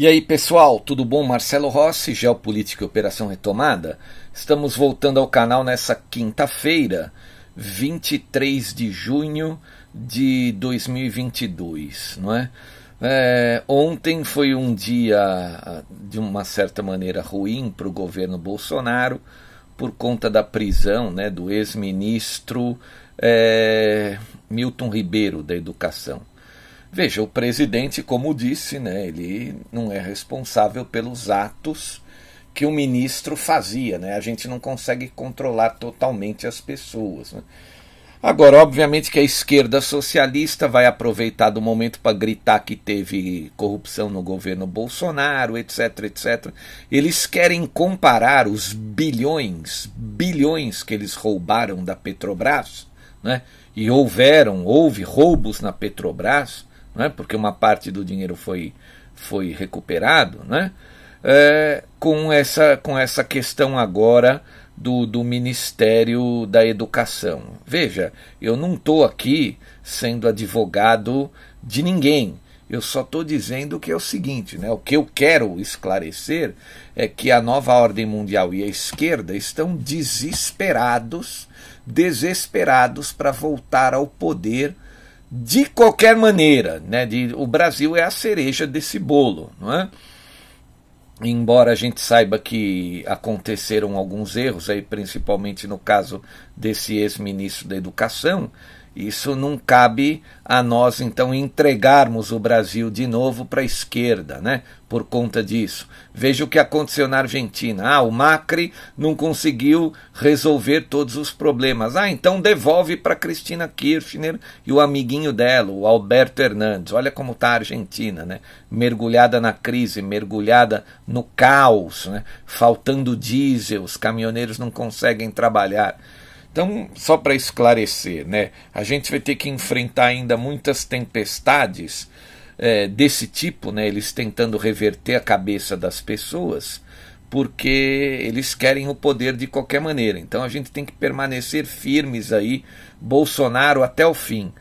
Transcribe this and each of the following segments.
E aí, pessoal, tudo bom? Marcelo Rossi, Geopolítica e Operação Retomada. Estamos voltando ao canal nessa quinta-feira, 23 de junho de 2022, não é? é? Ontem foi um dia, de uma certa maneira, ruim para o governo Bolsonaro, por conta da prisão né, do ex-ministro é, Milton Ribeiro, da Educação. Veja, o presidente, como disse, né, ele não é responsável pelos atos que o ministro fazia. Né? A gente não consegue controlar totalmente as pessoas. Né? Agora, obviamente que a esquerda socialista vai aproveitar do momento para gritar que teve corrupção no governo Bolsonaro, etc, etc. Eles querem comparar os bilhões, bilhões que eles roubaram da Petrobras, né? E houveram, houve roubos na Petrobras, né, porque uma parte do dinheiro foi, foi recuperado, né, é, com, essa, com essa questão agora do, do Ministério da Educação. Veja, eu não estou aqui sendo advogado de ninguém. Eu só estou dizendo que é o seguinte, né? O que eu quero esclarecer é que a nova ordem mundial e a esquerda estão desesperados, desesperados para voltar ao poder de qualquer maneira, né, de, o Brasil é a cereja desse bolo, não é? Embora a gente saiba que aconteceram alguns erros, aí, principalmente no caso desse ex-ministro da Educação, isso não cabe a nós, então, entregarmos o Brasil de novo para a esquerda, né? Por conta disso. Veja o que aconteceu na Argentina. Ah, o Macri não conseguiu resolver todos os problemas. Ah, então devolve para Cristina Kirchner e o amiguinho dela, o Alberto Hernandes. Olha como está a Argentina, né? Mergulhada na crise, mergulhada no caos, né? Faltando diesel, os caminhoneiros não conseguem trabalhar. Então, só para esclarecer, né, a gente vai ter que enfrentar ainda muitas tempestades é, desse tipo, né, eles tentando reverter a cabeça das pessoas, porque eles querem o poder de qualquer maneira. Então a gente tem que permanecer firmes aí, Bolsonaro até o fim.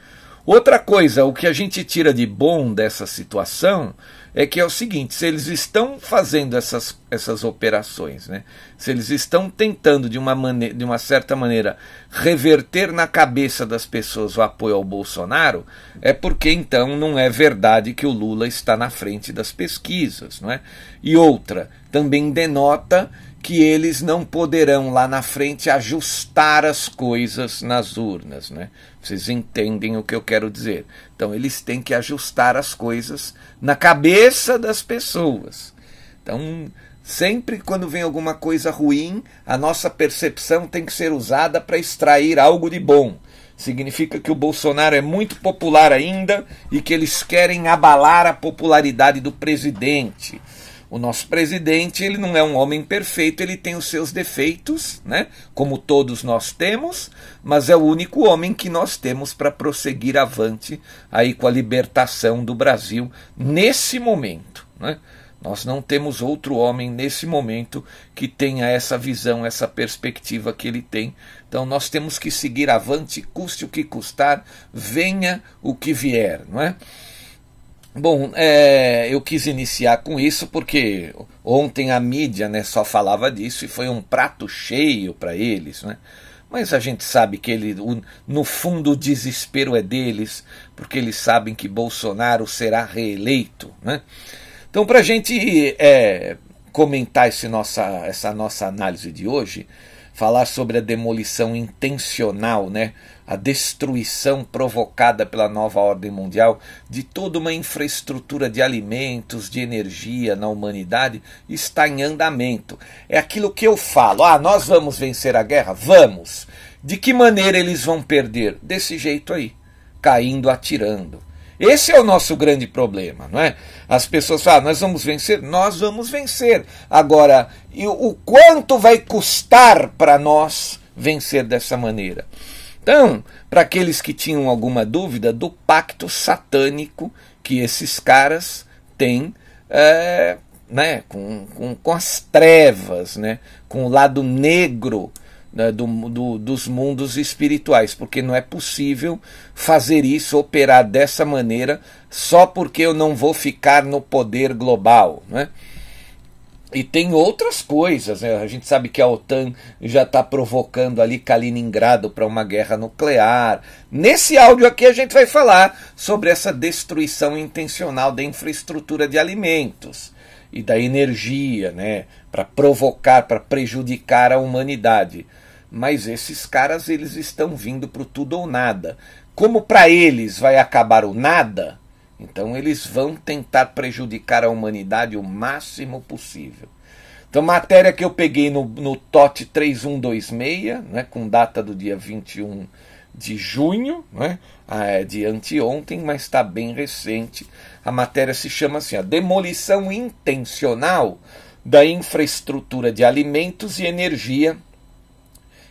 Outra coisa, o que a gente tira de bom dessa situação é que é o seguinte: se eles estão fazendo essas, essas operações, né, se eles estão tentando de uma, maneira, de uma certa maneira reverter na cabeça das pessoas o apoio ao Bolsonaro, é porque então não é verdade que o Lula está na frente das pesquisas. Não é? E outra, também denota que eles não poderão lá na frente ajustar as coisas nas urnas, né? Vocês entendem o que eu quero dizer? Então eles têm que ajustar as coisas na cabeça das pessoas. Então, sempre quando vem alguma coisa ruim, a nossa percepção tem que ser usada para extrair algo de bom. Significa que o Bolsonaro é muito popular ainda e que eles querem abalar a popularidade do presidente. O nosso presidente, ele não é um homem perfeito, ele tem os seus defeitos, né? Como todos nós temos, mas é o único homem que nós temos para prosseguir avante aí com a libertação do Brasil nesse momento, né? Nós não temos outro homem nesse momento que tenha essa visão, essa perspectiva que ele tem. Então nós temos que seguir avante, custe o que custar, venha o que vier, não é? Bom, é, eu quis iniciar com isso porque ontem a mídia né, só falava disso e foi um prato cheio para eles. Né? Mas a gente sabe que ele, o, no fundo o desespero é deles, porque eles sabem que Bolsonaro será reeleito. Né? Então, para a gente é, comentar esse nossa, essa nossa análise de hoje, falar sobre a demolição intencional, né? a destruição provocada pela nova ordem mundial de toda uma infraestrutura de alimentos, de energia na humanidade, está em andamento. É aquilo que eu falo: ah, nós vamos vencer a guerra? Vamos. De que maneira eles vão perder? Desse jeito aí, caindo, atirando. Esse é o nosso grande problema, não é? As pessoas falam, nós vamos vencer, nós vamos vencer. Agora, o quanto vai custar para nós vencer dessa maneira? Então, para aqueles que tinham alguma dúvida do pacto satânico que esses caras têm é, né, com, com, com as trevas, né, com o lado negro né, do, do, dos mundos espirituais, porque não é possível fazer isso, operar dessa maneira, só porque eu não vou ficar no poder global. Né? E tem outras coisas, né? a gente sabe que a OTAN já está provocando ali Kaliningrado para uma guerra nuclear. Nesse áudio aqui a gente vai falar sobre essa destruição intencional da infraestrutura de alimentos e da energia, né? para provocar, para prejudicar a humanidade. Mas esses caras eles estão vindo para o tudo ou nada. Como para eles vai acabar o nada, então eles vão tentar prejudicar a humanidade o máximo possível. Então, matéria que eu peguei no, no TOT 3126, né, com data do dia 21 de junho, né, é de anteontem, mas está bem recente. A matéria se chama assim: a demolição intencional da infraestrutura de alimentos e energia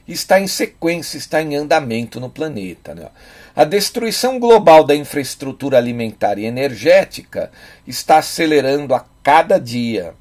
está em sequência, está em andamento no planeta. Né? A destruição global da infraestrutura alimentar e energética está acelerando a cada dia.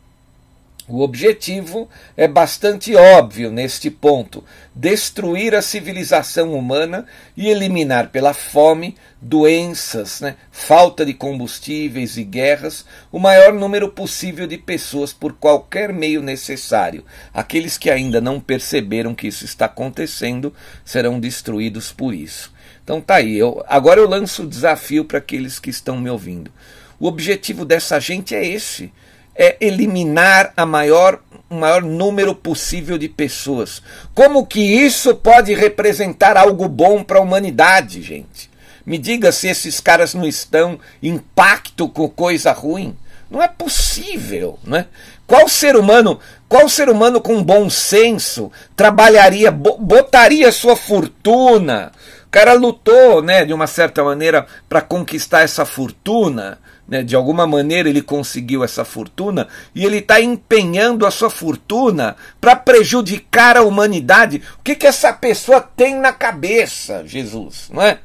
O objetivo é bastante óbvio neste ponto: destruir a civilização humana e eliminar pela fome, doenças, né, falta de combustíveis e guerras o maior número possível de pessoas por qualquer meio necessário. Aqueles que ainda não perceberam que isso está acontecendo serão destruídos por isso. Então tá aí. Eu, agora eu lanço o desafio para aqueles que estão me ouvindo. O objetivo dessa gente é esse: é eliminar a maior, o maior número possível de pessoas. Como que isso pode representar algo bom para a humanidade, gente? Me diga se esses caras não estão em pacto com coisa ruim. Não é possível, né? Qual ser humano, qual ser humano com bom senso trabalharia, botaria sua fortuna, cara lutou, né, de uma certa maneira, para conquistar essa fortuna. Né, de alguma maneira ele conseguiu essa fortuna e ele está empenhando a sua fortuna para prejudicar a humanidade. O que, que essa pessoa tem na cabeça, Jesus? Não é?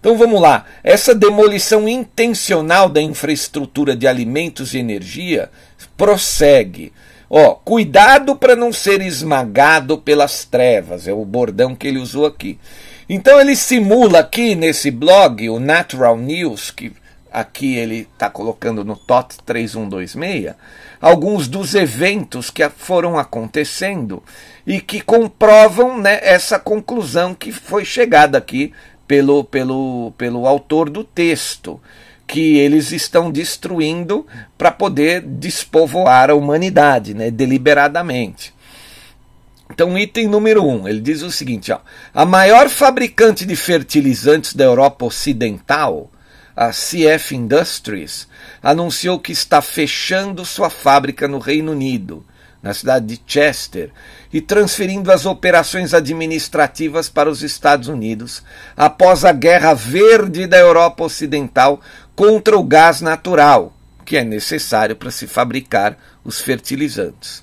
Então vamos lá. Essa demolição intencional da infraestrutura de alimentos e energia prossegue. Ó, cuidado para não ser esmagado pelas trevas, é o bordão que ele usou aqui. Então ele simula aqui nesse blog, o Natural News, que aqui ele está colocando no TOT 3126, alguns dos eventos que foram acontecendo e que comprovam né, essa conclusão que foi chegada aqui pelo, pelo, pelo autor do texto, que eles estão destruindo para poder despovoar a humanidade né, deliberadamente. Então, item número um, ele diz o seguinte: ó, a maior fabricante de fertilizantes da Europa Ocidental, a CF Industries, anunciou que está fechando sua fábrica no Reino Unido, na cidade de Chester, e transferindo as operações administrativas para os Estados Unidos após a guerra verde da Europa Ocidental contra o gás natural, que é necessário para se fabricar os fertilizantes.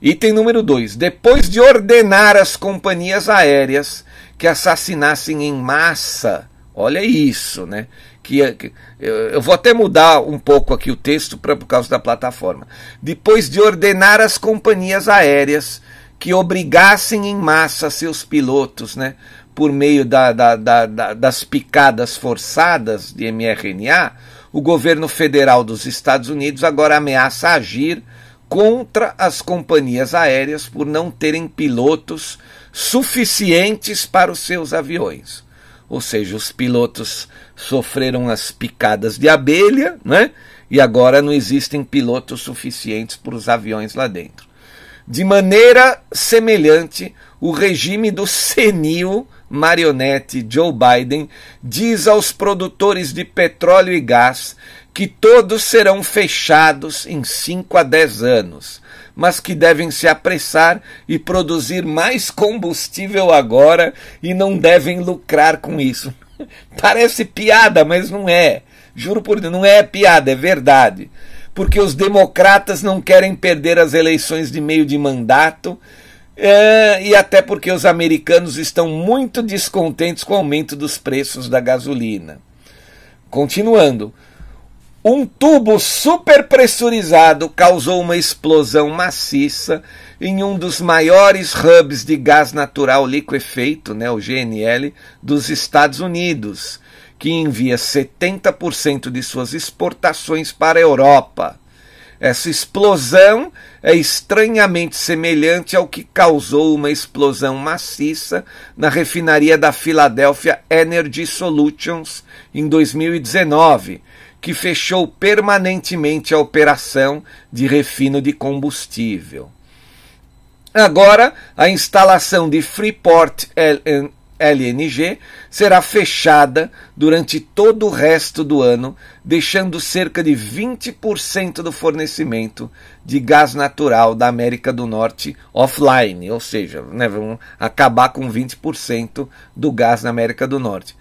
Item número 2. Depois de ordenar as companhias aéreas que assassinassem em massa Olha isso, né? Que, que eu vou até mudar um pouco aqui o texto pra, por causa da plataforma. Depois de ordenar as companhias aéreas que obrigassem em massa seus pilotos, né, por meio da, da, da, das picadas forçadas de mRNA, o governo federal dos Estados Unidos agora ameaça agir contra as companhias aéreas por não terem pilotos suficientes para os seus aviões. Ou seja, os pilotos sofreram as picadas de abelha, né? E agora não existem pilotos suficientes para os aviões lá dentro. De maneira semelhante, o regime do senil marionete Joe Biden diz aos produtores de petróleo e gás que todos serão fechados em 5 a 10 anos, mas que devem se apressar e produzir mais combustível agora e não devem lucrar com isso. Parece piada, mas não é. Juro por Deus, não é piada, é verdade. Porque os democratas não querem perder as eleições de meio de mandato é, e até porque os americanos estão muito descontentes com o aumento dos preços da gasolina. Continuando, um tubo superpressurizado causou uma explosão maciça em um dos maiores hubs de gás natural liquefeito, né, o GNL, dos Estados Unidos, que envia 70% de suas exportações para a Europa. Essa explosão é estranhamente semelhante ao que causou uma explosão maciça na refinaria da Philadelphia Energy Solutions em 2019, que fechou permanentemente a operação de refino de combustível. Agora, a instalação de Freeport LNG será fechada durante todo o resto do ano, deixando cerca de 20% do fornecimento de gás natural da América do Norte offline, ou seja, né, vão acabar com 20% do gás na América do Norte.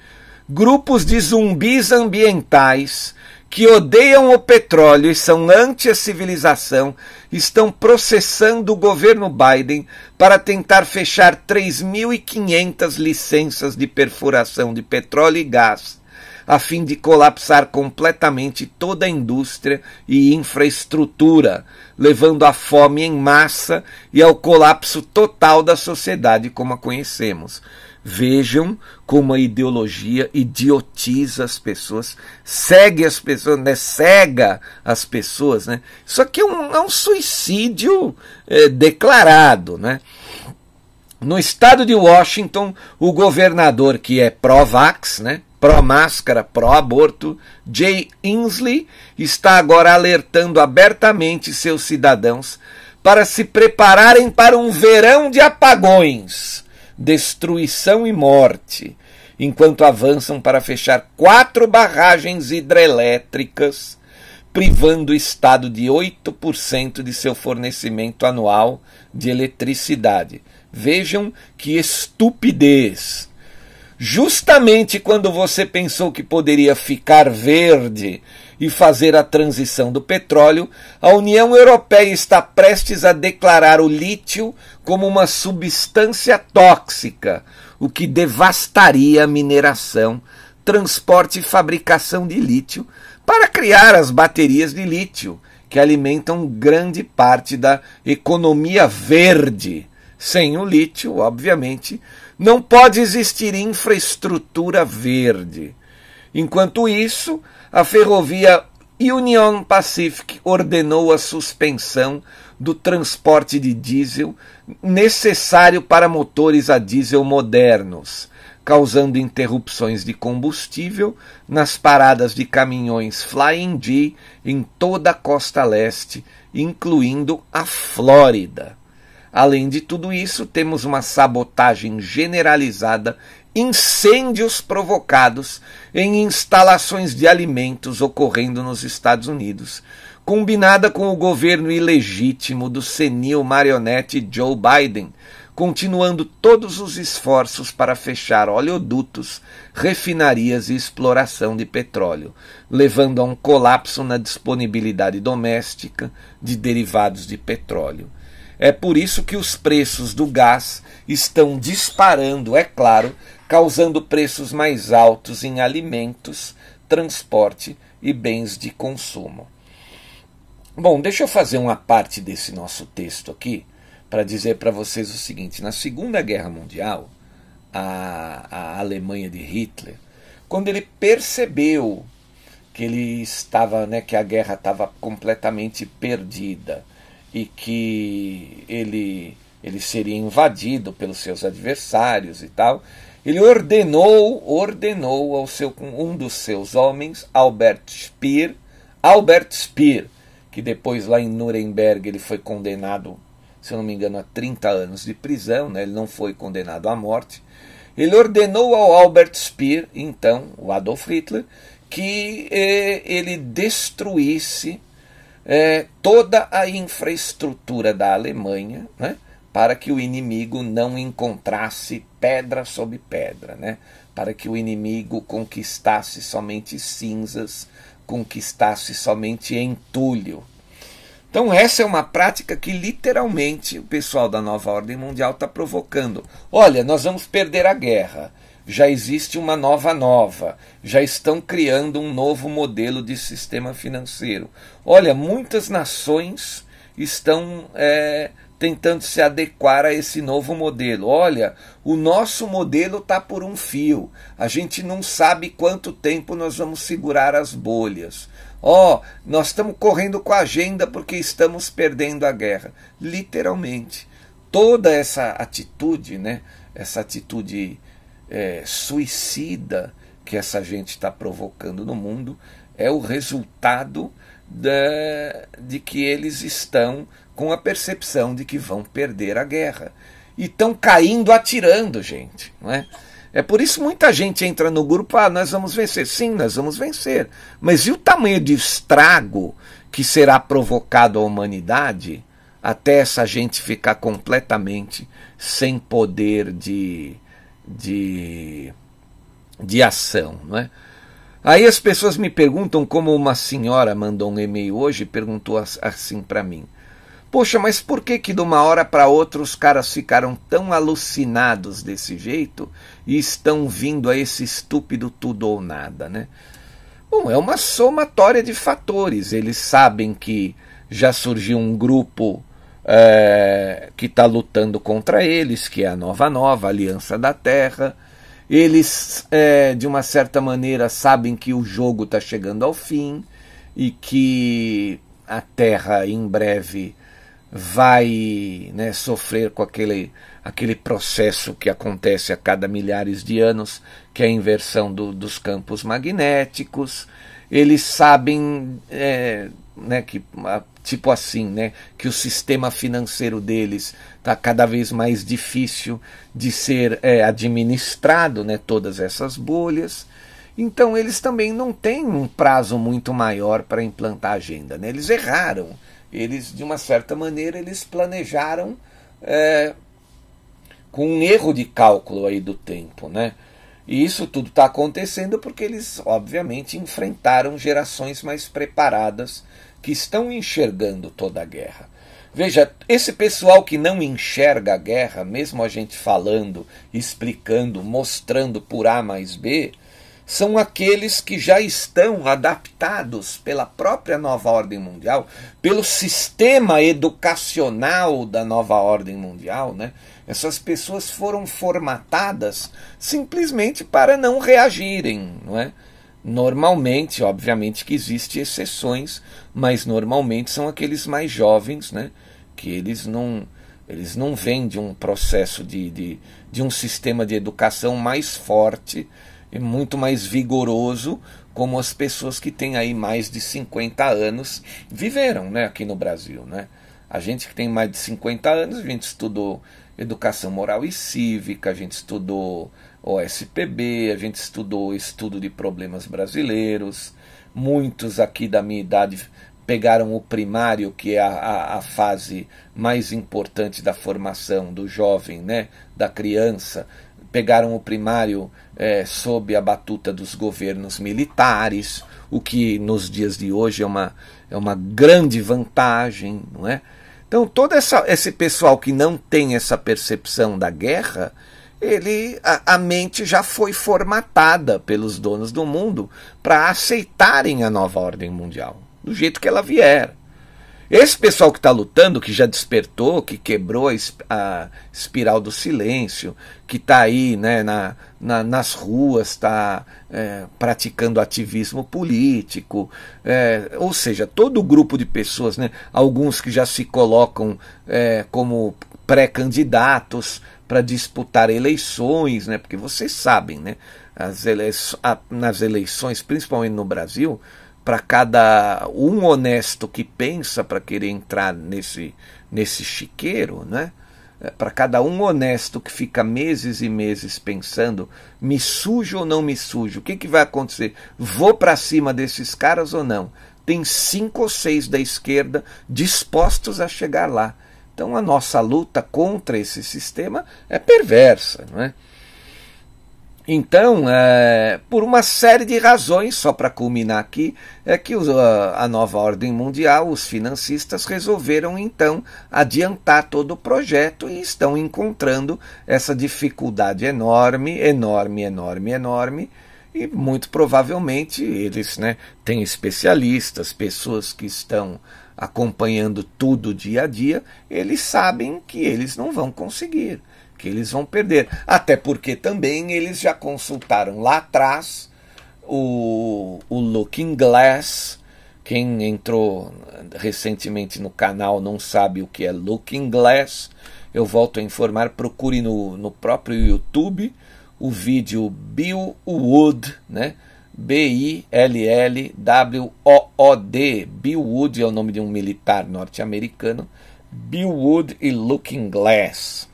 Grupos de zumbis ambientais que odeiam o petróleo e são anti a civilização estão processando o governo Biden para tentar fechar 3.500 licenças de perfuração de petróleo e gás, a fim de colapsar completamente toda a indústria e infraestrutura, levando à fome em massa e ao colapso total da sociedade como a conhecemos. Vejam como a ideologia idiotiza as pessoas, segue as pessoas, né? cega as pessoas. Né? Isso aqui é um, é um suicídio é, declarado. Né? No estado de Washington, o governador que é pró-vax, né? pró-máscara, pró-aborto, Jay Inslee, está agora alertando abertamente seus cidadãos para se prepararem para um verão de apagões destruição e morte, enquanto avançam para fechar quatro barragens hidrelétricas, privando o Estado de 8% de seu fornecimento anual de eletricidade. Vejam que estupidez! Justamente quando você pensou que poderia ficar verde e fazer a transição do petróleo, a União Europeia está prestes a declarar o lítio como uma substância tóxica, o que devastaria a mineração, transporte e fabricação de lítio para criar as baterias de lítio, que alimentam grande parte da economia verde. Sem o lítio, obviamente, não pode existir infraestrutura verde. Enquanto isso, a ferrovia Union Pacific ordenou a suspensão do transporte de diesel necessário para motores a diesel modernos, causando interrupções de combustível nas paradas de caminhões Flying G em toda a costa leste, incluindo a Flórida. Além de tudo isso, temos uma sabotagem generalizada incêndios provocados em instalações de alimentos ocorrendo nos Estados Unidos, combinada com o governo ilegítimo do senil marionete Joe Biden, continuando todos os esforços para fechar oleodutos, refinarias e exploração de petróleo, levando a um colapso na disponibilidade doméstica de derivados de petróleo. É por isso que os preços do gás estão disparando, é claro, causando preços mais altos em alimentos, transporte e bens de consumo. Bom, deixa eu fazer uma parte desse nosso texto aqui para dizer para vocês o seguinte: na Segunda Guerra Mundial, a, a Alemanha de Hitler, quando ele percebeu que ele estava, né, que a guerra estava completamente perdida e que ele ele seria invadido pelos seus adversários e tal, ele ordenou, ordenou ao seu um dos seus homens, Albert Speer, Albert Speer, que depois lá em Nuremberg ele foi condenado, se eu não me engano, a 30 anos de prisão, né? ele não foi condenado à morte. Ele ordenou ao Albert Speer, então, o Adolf Hitler, que eh, ele destruísse eh, toda a infraestrutura da Alemanha, né? Para que o inimigo não encontrasse pedra sobre pedra, né? para que o inimigo conquistasse somente cinzas conquistasse somente entulho. Então, essa é uma prática que literalmente o pessoal da nova ordem mundial está provocando. Olha, nós vamos perder a guerra. Já existe uma nova nova. Já estão criando um novo modelo de sistema financeiro. Olha, muitas nações estão é, tentando se adequar a esse novo modelo. Olha, o nosso modelo está por um fio. A gente não sabe quanto tempo nós vamos segurar as bolhas. Ó, oh, nós estamos correndo com a agenda porque estamos perdendo a guerra. Literalmente. Toda essa atitude, né, essa atitude é, suicida que essa gente está provocando no mundo é o resultado de que eles estão com a percepção de que vão perder a guerra. E estão caindo atirando, gente. Não é? é por isso muita gente entra no grupo, ah, nós vamos vencer. Sim, nós vamos vencer. Mas e o tamanho de estrago que será provocado à humanidade até essa gente ficar completamente sem poder de, de, de ação, não é? Aí as pessoas me perguntam, como uma senhora mandou um e-mail hoje e perguntou assim para mim: Poxa, mas por que que de uma hora para outra os caras ficaram tão alucinados desse jeito e estão vindo a esse estúpido tudo ou nada, né? Bom, é uma somatória de fatores. Eles sabem que já surgiu um grupo é, que está lutando contra eles, que é a Nova Nova, a Aliança da Terra. Eles, é, de uma certa maneira, sabem que o jogo está chegando ao fim e que a Terra em breve vai né, sofrer com aquele, aquele processo que acontece a cada milhares de anos, que é a inversão do, dos campos magnéticos. Eles sabem é, né, que tipo assim, né, que o sistema financeiro deles está cada vez mais difícil de ser é, administrado, né, todas essas bolhas. Então eles também não têm um prazo muito maior para implantar a agenda. Né? Eles erraram eles, de uma certa maneira, eles planejaram é, com um erro de cálculo aí do tempo, né? E isso tudo está acontecendo porque eles, obviamente, enfrentaram gerações mais preparadas que estão enxergando toda a guerra. Veja, esse pessoal que não enxerga a guerra, mesmo a gente falando, explicando, mostrando por A mais B, são aqueles que já estão adaptados pela própria nova ordem mundial, pelo sistema educacional da nova ordem mundial, né? Essas pessoas foram formatadas simplesmente para não reagirem, não é? Normalmente, obviamente que existem exceções, mas normalmente são aqueles mais jovens, né? Que eles não eles não vêm de um processo de, de, de um sistema de educação mais forte e muito mais vigoroso como as pessoas que têm aí mais de 50 anos viveram né, aqui no Brasil. Né? A gente que tem mais de 50 anos, a gente estudou educação moral e cívica, a gente estudou OSPB, a gente estudou estudo de problemas brasileiros. Muitos aqui da minha idade pegaram o primário, que é a, a, a, fase mais importante da formação do jovem, né, da criança, pegaram o primário é, sob a batuta dos governos militares, o que nos dias de hoje é uma, é uma grande vantagem, não é? Então, todo essa, esse pessoal que não tem essa percepção da guerra, ele a, a mente já foi formatada pelos donos do mundo para aceitarem a nova ordem mundial, do jeito que ela vier. Esse pessoal que está lutando, que já despertou, que quebrou a, espiral do silêncio, que está aí né, na, na, nas ruas, está é, praticando ativismo político, é, ou seja, todo o grupo de pessoas, né, alguns que já se colocam é, como pré-candidatos para disputar eleições, né, porque vocês sabem, né, as ele nas eleições, principalmente no Brasil, para cada um honesto que pensa para querer entrar nesse, nesse chiqueiro, né? É, para cada um honesto que fica meses e meses pensando, me sujo ou não me sujo, o que, que vai acontecer? Vou para cima desses caras ou não? Tem cinco ou seis da esquerda dispostos a chegar lá. Então a nossa luta contra esse sistema é perversa, não é? Então, é, por uma série de razões, só para culminar aqui, é que a nova ordem mundial, os financistas resolveram então adiantar todo o projeto e estão encontrando essa dificuldade enorme, enorme, enorme, enorme. E muito provavelmente eles né, têm especialistas, pessoas que estão acompanhando tudo dia a dia, eles sabem que eles não vão conseguir que eles vão perder. Até porque também eles já consultaram lá atrás o, o Looking Glass. Quem entrou recentemente no canal não sabe o que é Looking Glass. Eu volto a informar, procure no, no próprio YouTube o vídeo Bill Wood, né? B-I-L-L-W-O-O-D. Bill Wood é o nome de um militar norte-americano. Bill Wood e Looking Glass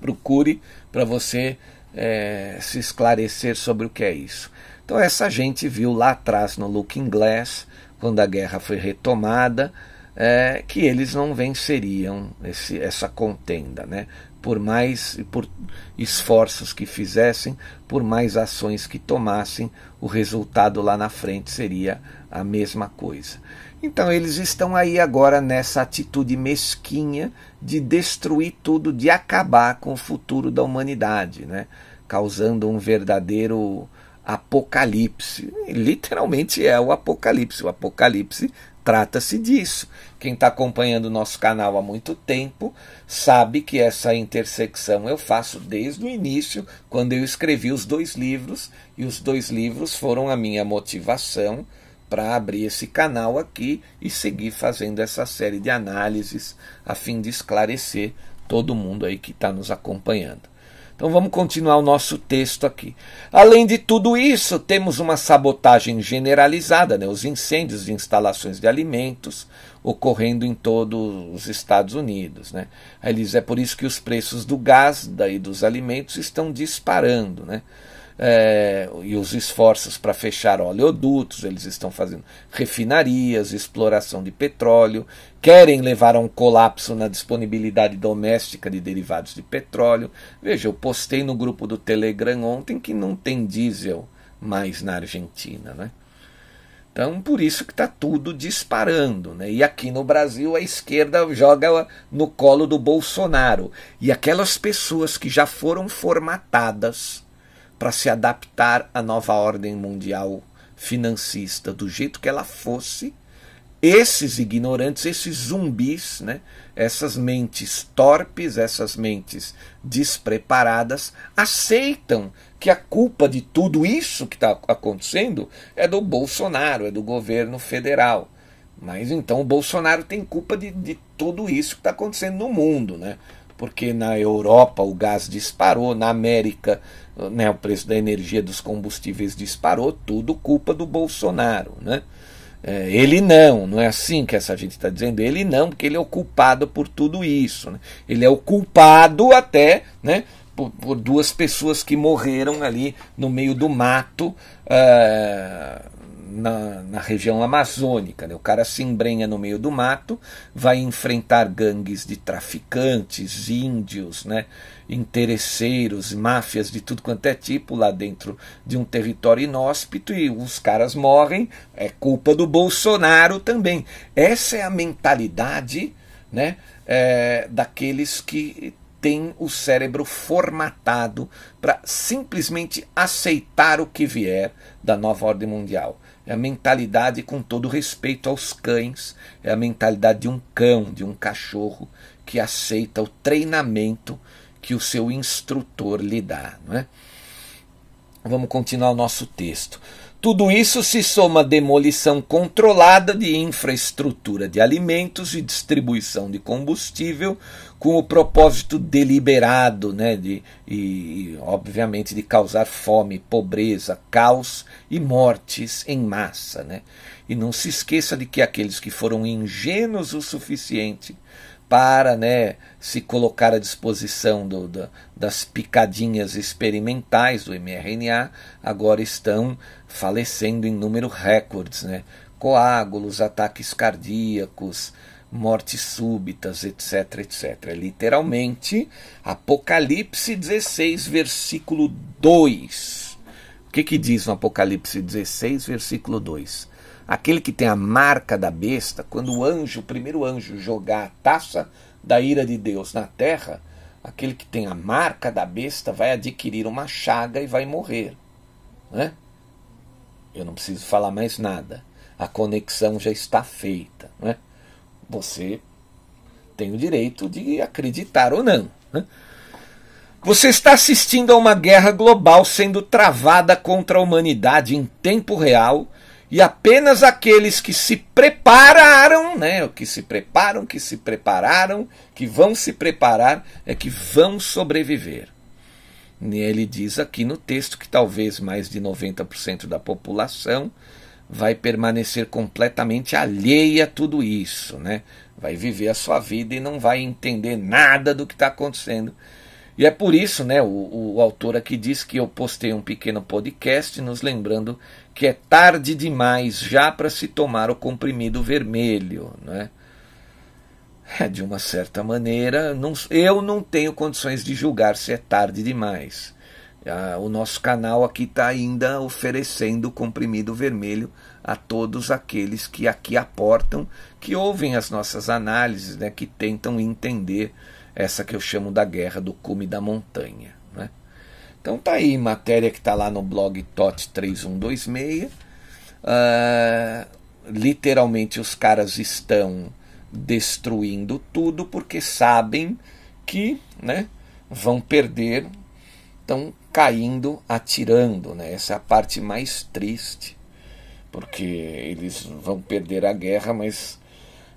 procure para você é, se esclarecer sobre o que é isso. Então, essa gente viu lá atrás no Looking Glass, quando a guerra foi retomada, é, que eles não venceriam esse, essa contenda, né? Por mais por esforços que fizessem, por mais ações que tomassem, o resultado lá na frente seria a mesma coisa. Então eles estão aí agora nessa atitude mesquinha de destruir tudo, de acabar com o futuro da humanidade, né? causando um verdadeiro apocalipse. literalmente é o apocalipse. O apocalipse trata-se disso. Quem está acompanhando o nosso canal há muito tempo sabe que essa intersecção eu faço desde o início, quando eu escrevi os dois livros, e os dois livros foram a minha motivação para abrir esse canal aqui e seguir fazendo essa série de análises a fim de esclarecer todo mundo aí que está nos acompanhando. Então vamos continuar o nosso texto aqui. Além de tudo isso, temos uma sabotagem generalizada, né? os incêndios de instalações de alimentos ocorrendo em todos os Estados Unidos. Né? Eles, é por isso que os preços do gás e dos alimentos estão disparando. Né? É, e os esforços para fechar oleodutos, eles estão fazendo refinarias, exploração de petróleo, querem levar a um colapso na disponibilidade doméstica de derivados de petróleo. Veja, eu postei no grupo do Telegram ontem que não tem diesel mais na Argentina, né? Então, por isso que está tudo disparando. Né? E aqui no Brasil, a esquerda joga no colo do Bolsonaro. E aquelas pessoas que já foram formatadas para se adaptar à nova ordem mundial financista do jeito que ela fosse, esses ignorantes, esses zumbis, né, essas mentes torpes, essas mentes despreparadas, aceitam que a culpa de tudo isso que está acontecendo é do Bolsonaro, é do governo federal. Mas então o Bolsonaro tem culpa de, de tudo isso que está acontecendo no mundo, né? Porque na Europa o gás disparou, na América né, o preço da energia dos combustíveis disparou, tudo culpa do Bolsonaro. Né? É, ele não, não é assim que essa gente está dizendo. Ele não, porque ele é o culpado por tudo isso. Né? Ele é o culpado até né, por, por, duas pessoas que morreram ali no meio do mato. Uh, na, na região amazônica. Né? O cara se embrenha no meio do mato, vai enfrentar gangues de traficantes, índios, né? interesseiros, máfias de tudo quanto é tipo lá dentro de um território inóspito e os caras morrem, é culpa do Bolsonaro também. Essa é a mentalidade né, é, daqueles que tem o cérebro formatado para simplesmente aceitar o que vier da nova ordem mundial. É a mentalidade, com todo respeito aos cães, é a mentalidade de um cão, de um cachorro que aceita o treinamento que o seu instrutor lhe dá. Não é? Vamos continuar o nosso texto. Tudo isso se soma à demolição controlada de infraestrutura de alimentos e distribuição de combustível, com o propósito deliberado, né, de, e, obviamente, de causar fome, pobreza, caos e mortes em massa. Né? E não se esqueça de que aqueles que foram ingênuos o suficiente para né, se colocar à disposição do, do, das picadinhas experimentais do mRNA, agora estão falecendo em número recordes, né? coágulos, ataques cardíacos, mortes súbitas, etc, etc. Literalmente, Apocalipse 16, versículo 2. O que, que diz no Apocalipse 16, versículo 2? Aquele que tem a marca da besta, quando o anjo, o primeiro anjo, jogar a taça da ira de Deus na terra, aquele que tem a marca da besta vai adquirir uma chaga e vai morrer. Né? Eu não preciso falar mais nada. A conexão já está feita. Né? Você tem o direito de acreditar ou não. Né? Você está assistindo a uma guerra global sendo travada contra a humanidade em tempo real e apenas aqueles que se prepararam, né, que se preparam, que se prepararam, que vão se preparar, é que vão sobreviver. E ele diz aqui no texto que talvez mais de 90% da população vai permanecer completamente alheia a tudo isso, né? Vai viver a sua vida e não vai entender nada do que está acontecendo. E é por isso, né, o, o autor aqui diz que eu postei um pequeno podcast nos lembrando que é tarde demais já para se tomar o comprimido vermelho. Né? De uma certa maneira, não, eu não tenho condições de julgar se é tarde demais. Ah, o nosso canal aqui está ainda oferecendo comprimido vermelho a todos aqueles que aqui aportam, que ouvem as nossas análises, né, que tentam entender essa que eu chamo da guerra do cume da montanha. Né? Então tá aí, matéria que está lá no blog TOT3126. Uh, ah, literalmente os caras estão destruindo tudo porque sabem que né, vão perder, estão caindo, atirando. Né? Essa é a parte mais triste, porque eles vão perder a guerra, mas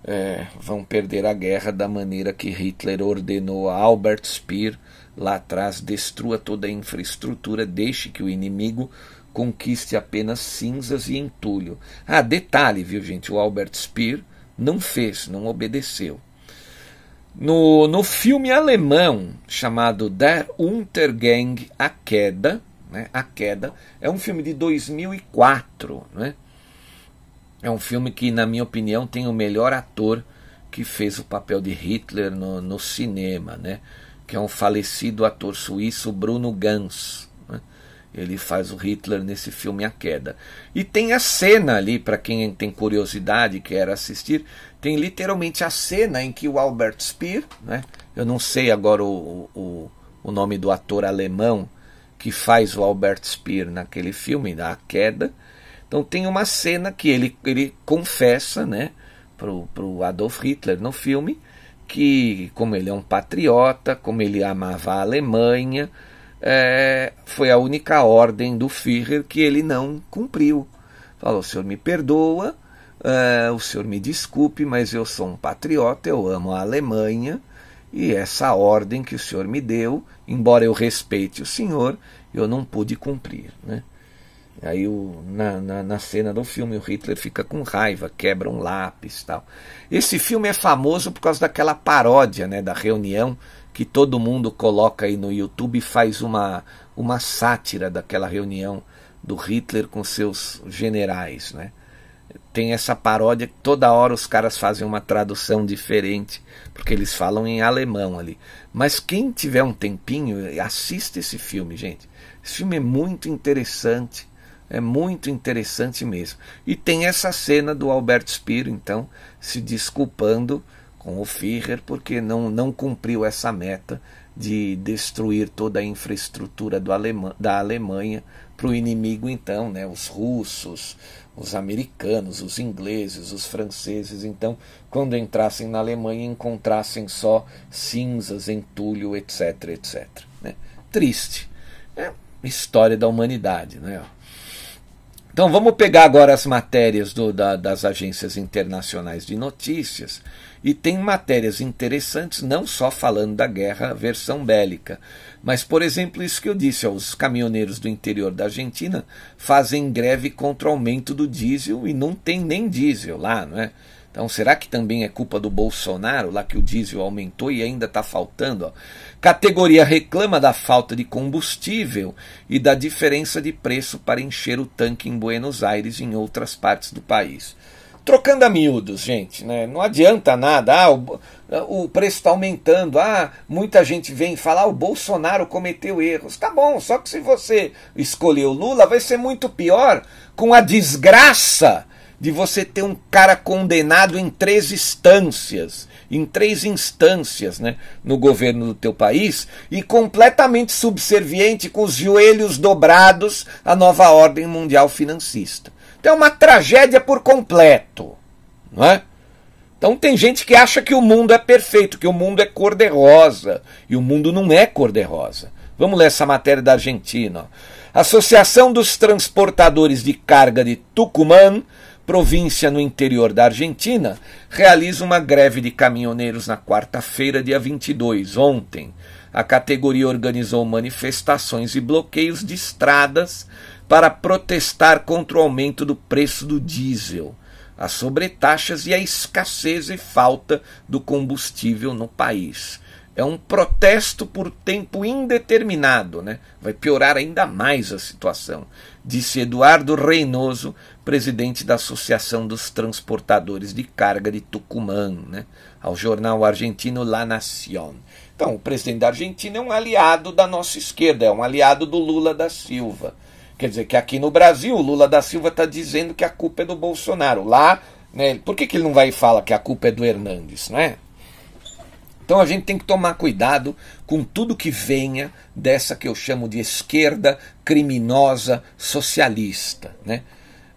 é, vão perder a guerra da maneira que Hitler ordenou a Albert Speer lá atrás, destrua toda a infraestrutura, deixe que o inimigo conquiste apenas cinzas e entulho. Ah, detalhe, viu, gente? O Albert Speer não fez, não obedeceu. No, no filme alemão chamado Der Untergang, A Queda, né, A Queda, é um filme de 2004. Né? É um filme que, na minha opinião, tem o melhor ator que fez o papel de Hitler no, no cinema. Né? que é um falecido ator suíço, Bruno Gans. Né? Ele faz o Hitler nesse filme A Queda. E tem a cena ali, para quem tem curiosidade e quer assistir, tem literalmente a cena em que o Albert Speer, né? eu não sei agora o, o, o nome do ator alemão que faz o Albert Speer naquele filme, A Queda. Então tem uma cena que ele, ele confessa né, para o Adolf Hitler no filme que, como ele é um patriota, como ele amava a Alemanha, é, foi a única ordem do Führer que ele não cumpriu. Falou: o senhor me perdoa, é, o senhor me desculpe, mas eu sou um patriota, eu amo a Alemanha, e essa ordem que o senhor me deu, embora eu respeite o senhor, eu não pude cumprir. Né? Aí o, na, na, na, cena do filme o Hitler fica com raiva, quebra um lápis tal. Esse filme é famoso por causa daquela paródia né, da reunião que todo mundo coloca aí no YouTube e faz uma, uma sátira daquela reunião do Hitler com seus generais. Né? Tem essa paródia que toda hora os caras fazem uma tradução diferente, porque eles falam em alemão ali. Mas quem tiver um tempinho, assista esse filme, gente. Esse filme é muito interessante é muito interessante mesmo. E tem essa cena do Albert Speer, então, se desculpando com o Führer porque não, não cumpriu essa meta de destruir toda a infraestrutura Alema, da Alemanha para o inimigo, então, né, os russos, os americanos, os ingleses, os franceses, então, quando entrassem na Alemanha, encontrassem só cinzas, entulho, etc, etc. Né? Triste. É história da humanidade. Né? Então vamos pegar agora as matérias do, da, das agências internacionais de notícias e tem matérias interessantes, não só falando da guerra, versão bélica, mas, por exemplo, isso que eu disse: os caminhoneiros do interior da Argentina fazem greve contra o aumento do diesel e não tem nem diesel lá, não é? Então, será que também é culpa do Bolsonaro, lá que o diesel aumentou e ainda está faltando? Ó? Categoria reclama da falta de combustível e da diferença de preço para encher o tanque em Buenos Aires e em outras partes do país trocando a miúdos, gente. Né? Não adianta nada. Ah, o, o preço está aumentando. Ah, muita gente vem falar ah, o Bolsonaro cometeu erros. Tá bom, só que se você escolher o Lula, vai ser muito pior com a desgraça de você ter um cara condenado em três instâncias, em três instâncias, né, no governo do teu país e completamente subserviente com os joelhos dobrados à nova ordem mundial financista. Então é uma tragédia por completo, não é? Então tem gente que acha que o mundo é perfeito, que o mundo é cor-de-rosa, e o mundo não é cor-de-rosa. Vamos ler essa matéria da Argentina. Associação dos Transportadores de Carga de Tucumã, província no interior da Argentina, realiza uma greve de caminhoneiros na quarta-feira, dia 22, ontem. A categoria organizou manifestações e bloqueios de estradas para protestar contra o aumento do preço do diesel, as sobretaxas e a escassez e falta do combustível no país. É um protesto por tempo indeterminado, né? vai piorar ainda mais a situação, disse Eduardo Reynoso, presidente da Associação dos Transportadores de Carga de Tucumã, né? ao jornal argentino La Nación. Então, o presidente da Argentina é um aliado da nossa esquerda, é um aliado do Lula da Silva. Quer dizer que aqui no Brasil o Lula da Silva está dizendo que a culpa é do Bolsonaro. Lá, né, por que, que ele não vai e fala que a culpa é do Hernandes, não é? Então a gente tem que tomar cuidado com tudo que venha dessa que eu chamo de esquerda criminosa socialista. Né?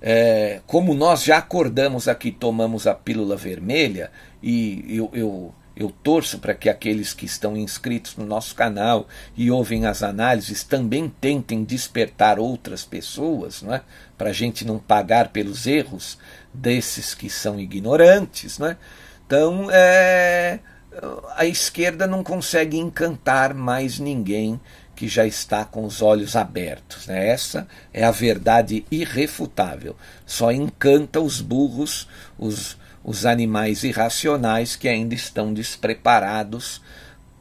É, como nós já acordamos aqui, tomamos a pílula vermelha, e eu, eu eu torço para que aqueles que estão inscritos no nosso canal e ouvem as análises também tentem despertar outras pessoas, não é? para a gente não pagar pelos erros desses que são ignorantes. Não é? Então, é, a esquerda não consegue encantar mais ninguém que já está com os olhos abertos. Né? Essa é a verdade irrefutável. Só encanta os burros, os os animais irracionais que ainda estão despreparados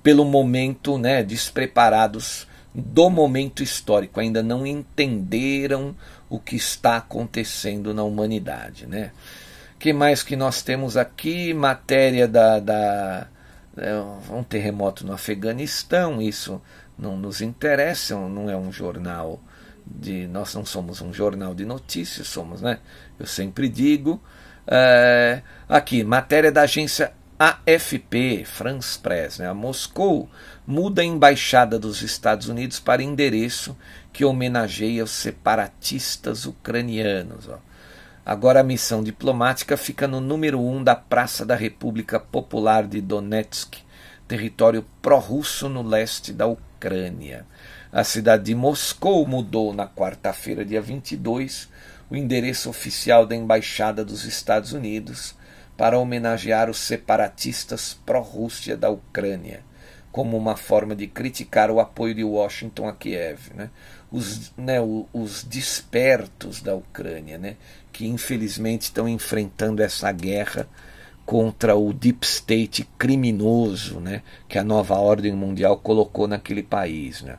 pelo momento, né, despreparados do momento histórico, ainda não entenderam o que está acontecendo na humanidade, né? Que mais que nós temos aqui? Matéria da, da é, um terremoto no Afeganistão, isso não nos interessa, não é um jornal de nós não somos um jornal de notícias, somos, né? Eu sempre digo, é, aqui, matéria da agência AFP, France Press, né? A Moscou muda a embaixada dos Estados Unidos para endereço que homenageia os separatistas ucranianos. Ó. Agora a missão diplomática fica no número 1 um da Praça da República Popular de Donetsk, território pró-russo no leste da Ucrânia. A cidade de Moscou mudou na quarta-feira, dia 22, o endereço oficial da Embaixada dos Estados Unidos para homenagear os separatistas pró-Rússia da Ucrânia, como uma forma de criticar o apoio de Washington a Kiev. Né? Os, né, os despertos da Ucrânia, né, que infelizmente estão enfrentando essa guerra contra o deep state criminoso né, que a nova ordem mundial colocou naquele país. Né.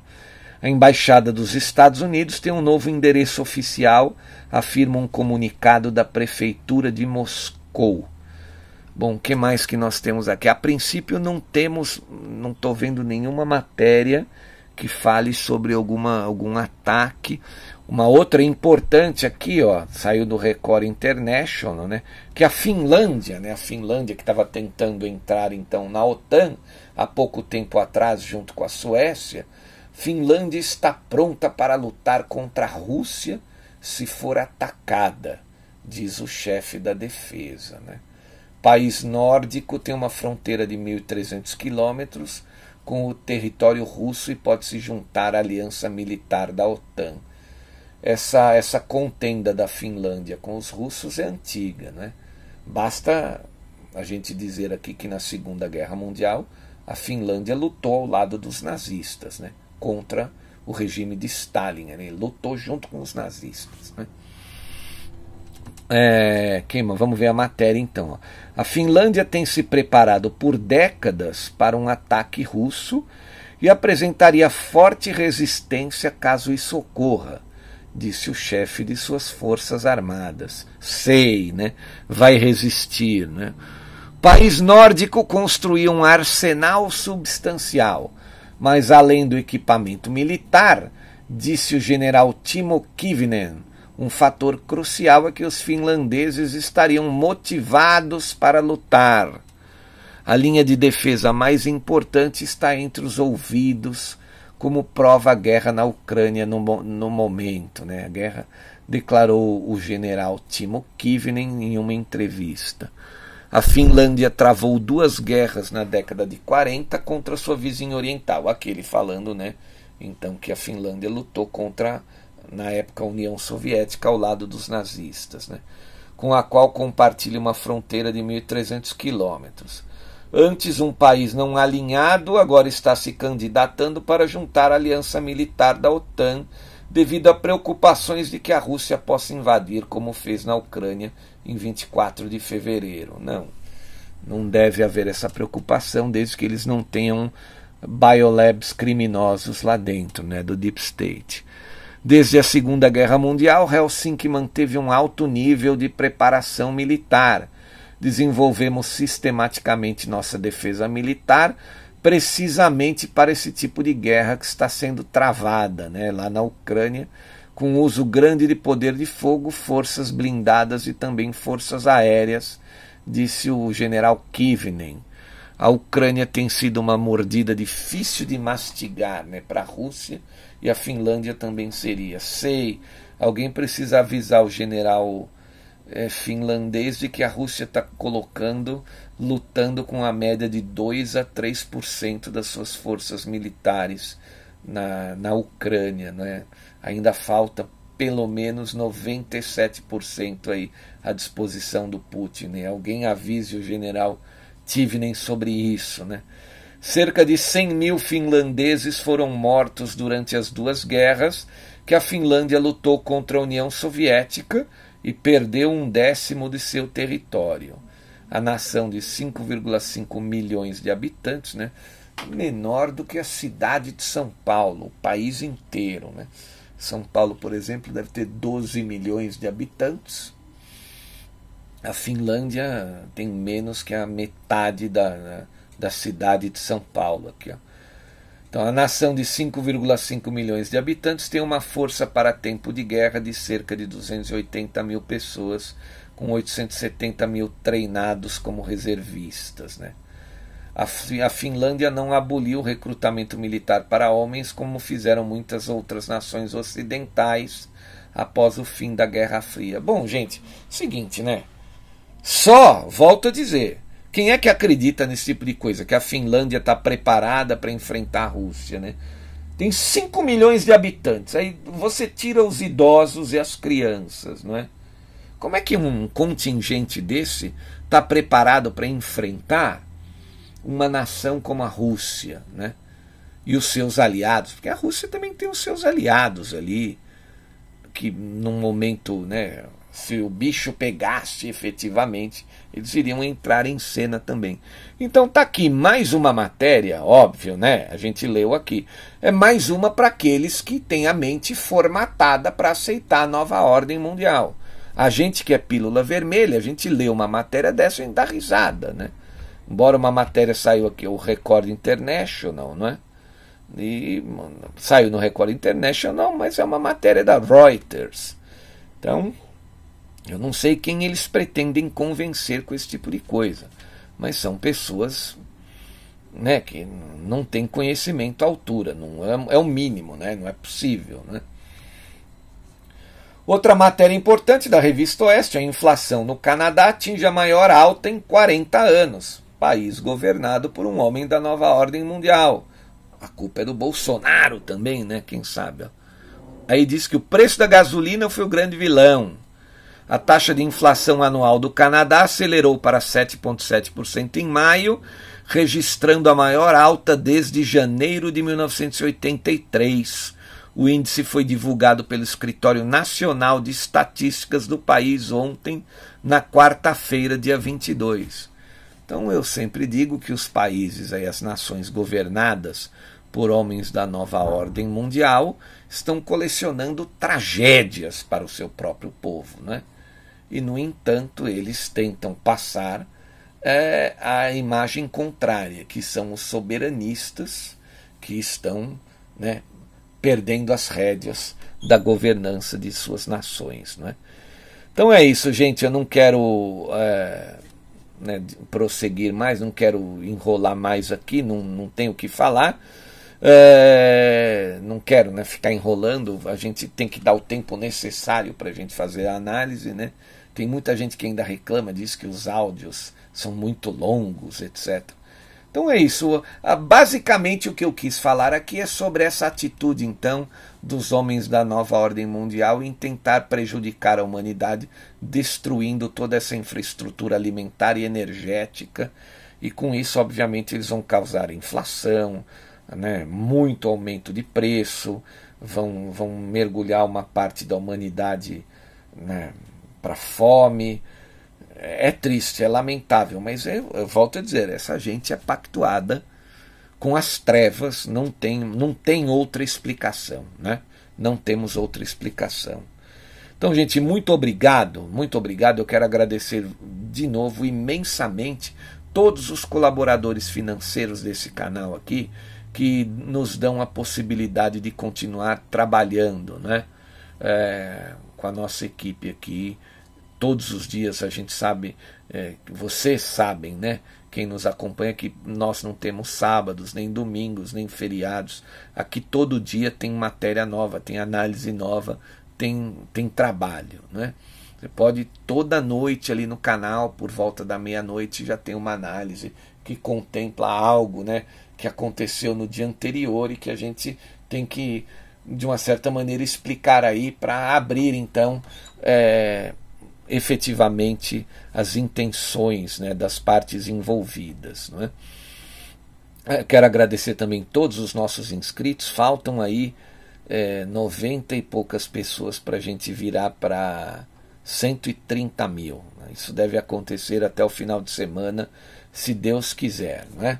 A embaixada dos Estados Unidos tem um novo endereço oficial, afirma um comunicado da prefeitura de Moscou. Bom, o que mais que nós temos aqui? A princípio não temos, não estou vendo nenhuma matéria que fale sobre alguma, algum ataque. Uma outra importante aqui, ó, saiu do Record International, né, que a Finlândia, né, a Finlândia que estava tentando entrar então na OTAN há pouco tempo atrás junto com a Suécia, Finlândia está pronta para lutar contra a Rússia se for atacada, diz o chefe da defesa, né. País nórdico tem uma fronteira de 1.300 quilômetros com o território russo e pode se juntar à aliança militar da OTAN essa, essa contenda da Finlândia com os russos é antiga. Né? Basta a gente dizer aqui que na Segunda Guerra Mundial a Finlândia lutou ao lado dos nazistas, né? contra o regime de Stalin. Né? Ele lutou junto com os nazistas. Né? É, queima, vamos ver a matéria então. Ó. A Finlândia tem se preparado por décadas para um ataque russo e apresentaria forte resistência caso isso ocorra disse o chefe de suas forças armadas. Sei, né? Vai resistir, né? país nórdico construiu um arsenal substancial, mas além do equipamento militar, disse o general Timo Kivinen, um fator crucial é que os finlandeses estariam motivados para lutar. A linha de defesa mais importante está entre os ouvidos como prova a guerra na Ucrânia no, no momento. Né? A guerra declarou o general Timo Kivinen em uma entrevista. A Finlândia travou duas guerras na década de 40 contra sua vizinha oriental. Aquele falando, né? Então que a Finlândia lutou contra, na época, a União Soviética ao lado dos nazistas, né? Com a qual compartilha uma fronteira de 1.300 quilômetros. Antes um país não alinhado, agora está se candidatando para juntar a aliança militar da OTAN, devido a preocupações de que a Rússia possa invadir, como fez na Ucrânia em 24 de fevereiro. Não, não deve haver essa preocupação, desde que eles não tenham biolabs criminosos lá dentro, né, do Deep State. Desde a Segunda Guerra Mundial, Helsinki manteve um alto nível de preparação militar desenvolvemos sistematicamente nossa defesa militar precisamente para esse tipo de guerra que está sendo travada né, lá na Ucrânia, com uso grande de poder de fogo, forças blindadas e também forças aéreas, disse o general Kivinen. A Ucrânia tem sido uma mordida difícil de mastigar né, para a Rússia e a Finlândia também seria. Sei, alguém precisa avisar o general é, finlandês de que a Rússia está colocando, lutando com a média de 2 a 3% das suas forças militares na, na Ucrânia. Né? Ainda falta pelo menos 97% aí à disposição do Putin. Né? Alguém avise o general Tivnen sobre isso. Né? Cerca de 100 mil finlandeses foram mortos durante as duas guerras que a Finlândia lutou contra a União Soviética e perdeu um décimo de seu território. A nação de 5,5 milhões de habitantes, né, menor do que a cidade de São Paulo, o país inteiro. Né? São Paulo, por exemplo, deve ter 12 milhões de habitantes. A Finlândia tem menos que a metade da, da cidade de São Paulo. Aqui, ó. Então, a nação de 5,5 milhões de habitantes tem uma força para tempo de guerra de cerca de 280 mil pessoas, com 870 mil treinados como reservistas. Né? A, Finlândia não aboliu o recrutamento militar para homens, como fizeram muitas outras nações ocidentais após o fim da Guerra Fria. Bom, gente, seguinte, né? Só, volto a dizer, quem é que acredita nesse tipo de coisa? Que a Finlândia está preparada para enfrentar a Rússia, né? Tem 5 milhões de habitantes. Aí você tira os idosos e as crianças, não é? Como é que um contingente desse está preparado para enfrentar uma nação como a Rússia, né? E os seus aliados, porque a Rússia também tem os seus aliados ali, que num momento, né, se o bicho pegasse efetivamente, eles iriam entrar em cena também. Então tá aqui mais uma matéria, óbvio, né? A gente leu aqui. É mais uma para aqueles que têm a mente formatada para aceitar a nova ordem mundial. A gente que é pílula vermelha, a gente lê uma matéria dessa e dá risada, né? Embora uma matéria saiu aqui, o Record International, não é? E saiu no Record International, mas é uma matéria da Reuters. Então, eu não sei quem eles pretendem convencer com esse tipo de coisa, mas são pessoas né, que não têm conhecimento à altura, não é, é o mínimo, né, não é possível. Né? Outra matéria importante da revista Oeste, a inflação no Canadá atinge a maior alta em 40 anos. País governado por um homem da nova ordem mundial. A culpa é do Bolsonaro também, né? Quem sabe? Aí diz que o preço da gasolina foi o grande vilão. A taxa de inflação anual do Canadá acelerou para 7,7% em maio, registrando a maior alta desde janeiro de 1983. O índice foi divulgado pelo Escritório Nacional de Estatísticas do país ontem, na quarta-feira, dia 22. Então eu sempre digo que os países, aí, as nações governadas por homens da nova ordem mundial, estão colecionando tragédias para o seu próprio povo. Né? E, no entanto, eles tentam passar é, a imagem contrária, que são os soberanistas que estão né, perdendo as rédeas da governança de suas nações. Né? Então é isso, gente. Eu não quero é, né, prosseguir mais, não quero enrolar mais aqui, não, não tenho o que falar. É, não quero né, ficar enrolando, a gente tem que dar o tempo necessário para a gente fazer a análise. Né? Tem muita gente que ainda reclama, diz que os áudios são muito longos, etc. Então é isso. Ah, basicamente o que eu quis falar aqui é sobre essa atitude, então, dos homens da nova ordem mundial em tentar prejudicar a humanidade, destruindo toda essa infraestrutura alimentar e energética. E com isso, obviamente, eles vão causar inflação, né, muito aumento de preço, vão, vão mergulhar uma parte da humanidade né, para fome é triste, é lamentável, mas eu, eu, volto a dizer, essa gente é pactuada com as trevas, não tem, não tem outra explicação, né? Não temos outra explicação. Então, gente, muito obrigado, muito obrigado. Eu quero agradecer de novo imensamente todos os colaboradores financeiros desse canal aqui que nos dão a possibilidade de continuar trabalhando, né? É, com a nossa equipe aqui todos os dias a gente sabe, é, vocês sabem, né? Quem nos acompanha que nós não temos sábados, nem domingos, nem feriados. Aqui todo dia tem matéria nova, tem análise nova, tem, tem trabalho, né? Você pode toda noite ali no canal, por volta da meia-noite, já tem uma análise que contempla algo, né? Que aconteceu no dia anterior e que a gente tem que, de uma certa maneira, explicar aí para abrir então. É, efetivamente as intenções né, das partes envolvidas. Não é? é quero agradecer também todos os nossos inscritos. Faltam aí é, 90 e poucas pessoas para a gente virar para 130 mil. Né? Isso deve acontecer até o final de semana, se Deus quiser. Não é?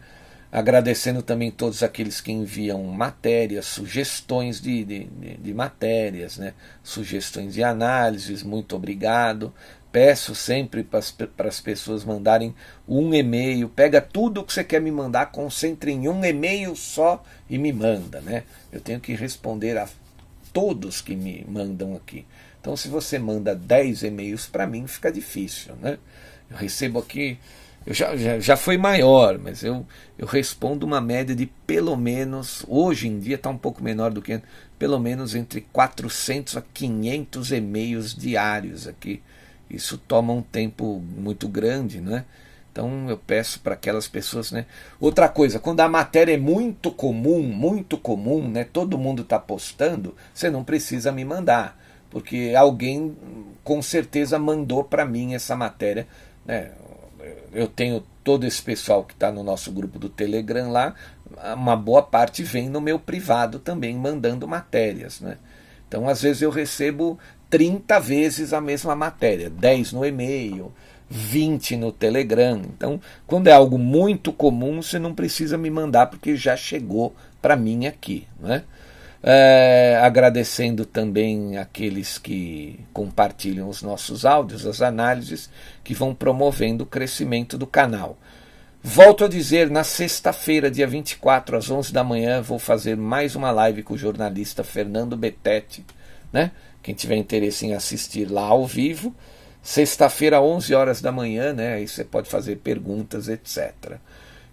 Agradecendo também todos aqueles que enviam matérias, sugestões de, de, de, matérias, né? sugestões de análises, muito obrigado. Peço sempre para as pessoas mandarem um e-mail. Pega tudo que você quer me mandar, concentre em um e-mail só e me manda. Né? Eu tenho que responder a todos que me mandam aqui. Então, se você manda 10 e-mails para mim, fica difícil. Né? Eu recebo aqui eu já, já, já foi maior, mas eu, eu respondo uma média de pelo menos, hoje em dia está um pouco menor do que pelo menos entre 400 a 500 e-mails diários aqui. Isso toma um tempo muito grande, né? Então eu peço para aquelas pessoas, né? Outra coisa, quando a matéria é muito comum, muito comum, né? Todo mundo está postando, você não precisa me mandar, porque alguém com certeza mandou para mim essa matéria, né? Eu tenho todo esse pessoal que está no nosso grupo do Telegram lá, uma boa parte vem no meu privado também, mandando matérias. Né? Então, às vezes, eu recebo 30 vezes a mesma matéria, 10 no e-mail, 20 no Telegram. Então, quando é algo muito comum, você não precisa me mandar, porque já chegou para mim aqui. Né? É, agradecendo também aqueles que compartilham os nossos áudios, as análises que vão promovendo o crescimento do canal. Volto a dizer, na sexta-feira, dia 24, às 11 da manhã, vou fazer mais uma live com o jornalista Fernando Betete, né? Quem tiver interesse em assistir lá ao vivo, sexta-feira, 11 horas da manhã, né? Aí você pode fazer perguntas, etc.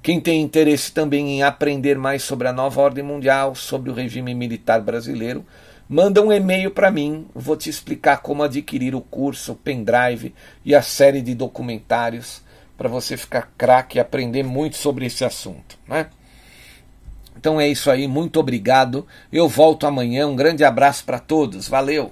Quem tem interesse também em aprender mais sobre a nova ordem mundial, sobre o regime militar brasileiro, manda um e-mail para mim, vou te explicar como adquirir o curso, o pendrive e a série de documentários para você ficar craque e aprender muito sobre esse assunto. Né? Então é isso aí, muito obrigado. Eu volto amanhã. Um grande abraço para todos. Valeu!